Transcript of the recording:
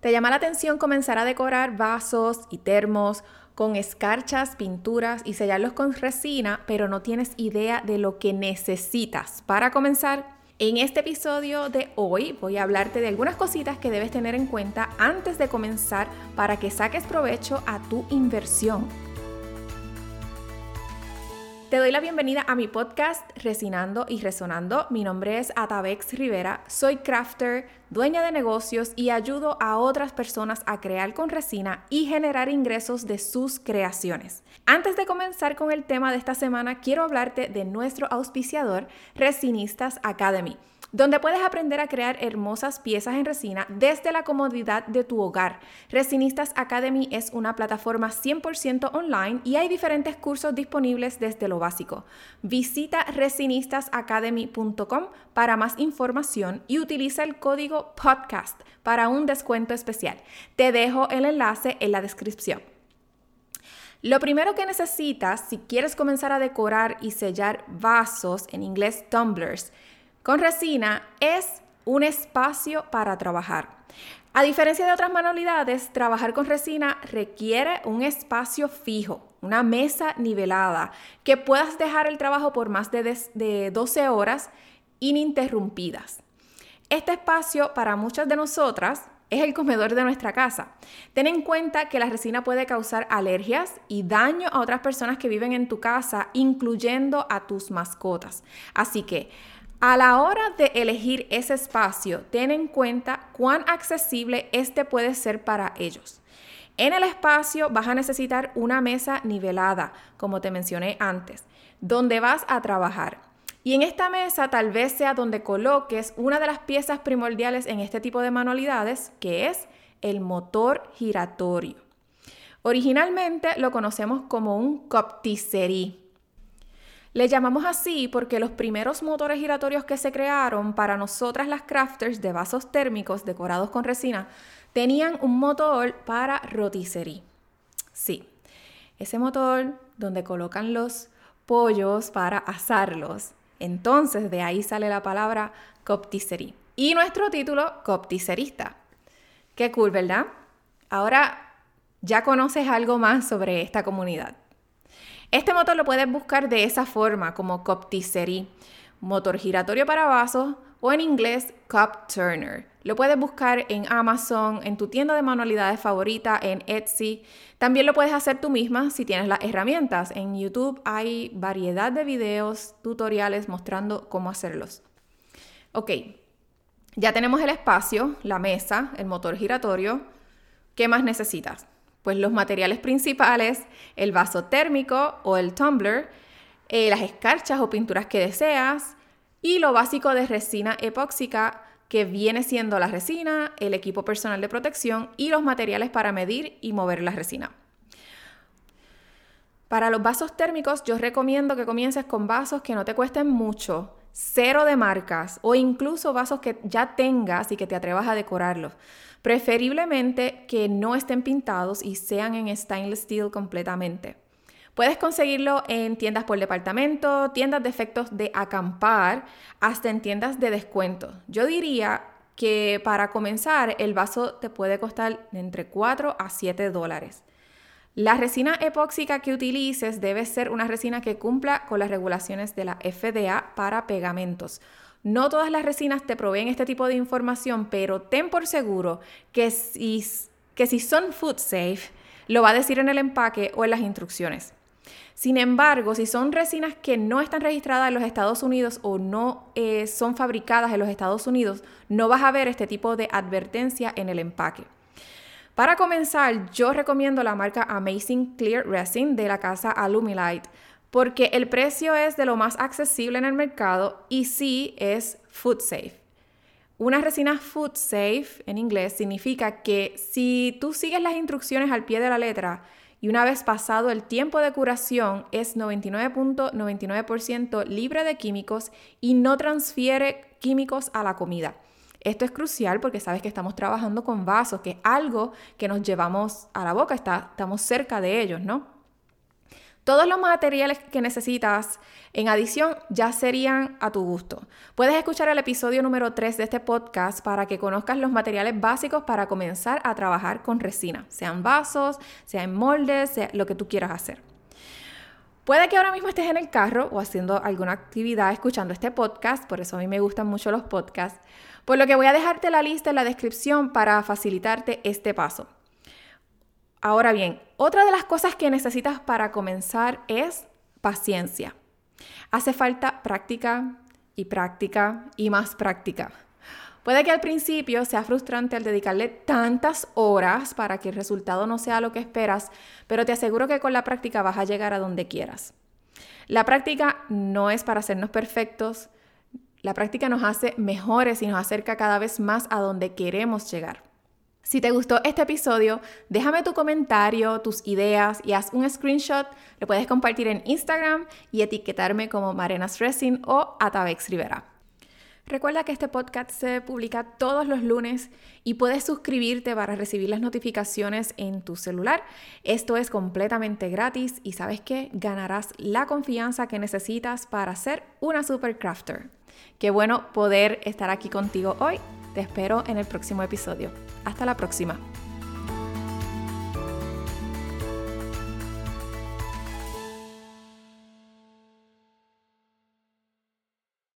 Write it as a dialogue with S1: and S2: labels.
S1: ¿Te llama la atención comenzar a decorar vasos y termos con escarchas, pinturas y sellarlos con resina, pero no tienes idea de lo que necesitas para comenzar? En este episodio de hoy voy a hablarte de algunas cositas que debes tener en cuenta antes de comenzar para que saques provecho a tu inversión. Te doy la bienvenida a mi podcast Resinando y Resonando. Mi nombre es Atabex Rivera, soy crafter, dueña de negocios y ayudo a otras personas a crear con resina y generar ingresos de sus creaciones. Antes de comenzar con el tema de esta semana, quiero hablarte de nuestro auspiciador Resinistas Academy donde puedes aprender a crear hermosas piezas en resina desde la comodidad de tu hogar. Resinistas Academy es una plataforma 100% online y hay diferentes cursos disponibles desde lo básico. Visita resinistasacademy.com para más información y utiliza el código podcast para un descuento especial. Te dejo el enlace en la descripción. Lo primero que necesitas si quieres comenzar a decorar y sellar vasos, en inglés tumblers, con resina es un espacio para trabajar. A diferencia de otras manualidades, trabajar con resina requiere un espacio fijo, una mesa nivelada, que puedas dejar el trabajo por más de, 12 horas ininterrumpidas. Este espacio para muchas de nosotras es el comedor de nuestra casa. Ten en cuenta que la resina puede causar alergias y daño a otras personas que viven en tu casa, incluyendo a tus mascotas. Así que a la hora de elegir ese espacio, ten en cuenta cuán accesible este puede ser para ellos. En el espacio vas a necesitar una mesa nivelada, como te mencioné antes, donde vas a trabajar. Y en esta mesa tal vez sea donde coloques una de las piezas primordiales en este tipo de manualidades, que es el motor giratorio. Originalmente lo conocemos como un copticerí. Le llamamos así porque los primeros motores giratorios que se crearon para nosotras las crafters de vasos térmicos decorados con resina tenían un motor para rotisserie. Sí, ese motor donde colocan los pollos para asarlos. Entonces de ahí sale la palabra copticerie. Y nuestro título, copticerista. Qué cool, ¿verdad? Ahora ya conoces algo más sobre esta comunidad. Este motor lo puedes buscar de esa forma, como Copticerie, motor giratorio para vasos o en inglés Cup Turner. Lo puedes buscar en Amazon, en tu tienda de manualidades favorita, en Etsy. También lo puedes hacer tú misma si tienes las herramientas. En YouTube hay variedad de videos, tutoriales mostrando cómo hacerlos. Ok, ya tenemos el espacio, la mesa, el motor giratorio. ¿Qué más necesitas? Pues los materiales principales, el vaso térmico o el tumbler, eh, las escarchas o pinturas que deseas y lo básico de resina epóxica que viene siendo la resina, el equipo personal de protección y los materiales para medir y mover la resina. Para los vasos térmicos yo recomiendo que comiences con vasos que no te cuesten mucho, cero de marcas o incluso vasos que ya tengas y que te atrevas a decorarlos. Preferiblemente que no estén pintados y sean en stainless steel completamente. Puedes conseguirlo en tiendas por departamento, tiendas de efectos de acampar, hasta en tiendas de descuento. Yo diría que para comenzar el vaso te puede costar entre 4 a 7 dólares. La resina epóxica que utilices debe ser una resina que cumpla con las regulaciones de la FDA para pegamentos. No todas las resinas te proveen este tipo de información, pero ten por seguro que si, que si son food safe, lo va a decir en el empaque o en las instrucciones. Sin embargo, si son resinas que no están registradas en los Estados Unidos o no eh, son fabricadas en los Estados Unidos, no vas a ver este tipo de advertencia en el empaque. Para comenzar, yo recomiendo la marca Amazing Clear Resin de la casa Alumilite porque el precio es de lo más accesible en el mercado y sí es food safe. Una resina food safe en inglés significa que si tú sigues las instrucciones al pie de la letra y una vez pasado el tiempo de curación es 99.99% libre de químicos y no transfiere químicos a la comida. Esto es crucial porque sabes que estamos trabajando con vasos, que es algo que nos llevamos a la boca, está, estamos cerca de ellos, ¿no? Todos los materiales que necesitas en adición ya serían a tu gusto. Puedes escuchar el episodio número 3 de este podcast para que conozcas los materiales básicos para comenzar a trabajar con resina, sean vasos, sean moldes, sea lo que tú quieras hacer. Puede que ahora mismo estés en el carro o haciendo alguna actividad escuchando este podcast, por eso a mí me gustan mucho los podcasts, por lo que voy a dejarte la lista en la descripción para facilitarte este paso. Ahora bien, otra de las cosas que necesitas para comenzar es paciencia. Hace falta práctica y práctica y más práctica. Puede que al principio sea frustrante al dedicarle tantas horas para que el resultado no sea lo que esperas, pero te aseguro que con la práctica vas a llegar a donde quieras. La práctica no es para hacernos perfectos, la práctica nos hace mejores y nos acerca cada vez más a donde queremos llegar. Si te gustó este episodio, déjame tu comentario, tus ideas y haz un screenshot. Lo puedes compartir en Instagram y etiquetarme como Marenas Resin o Atavex Rivera. Recuerda que este podcast se publica todos los lunes y puedes suscribirte para recibir las notificaciones en tu celular. Esto es completamente gratis y sabes que ganarás la confianza que necesitas para ser una super crafter. Qué bueno poder estar aquí contigo hoy. Te espero en el próximo episodio. Hasta la próxima.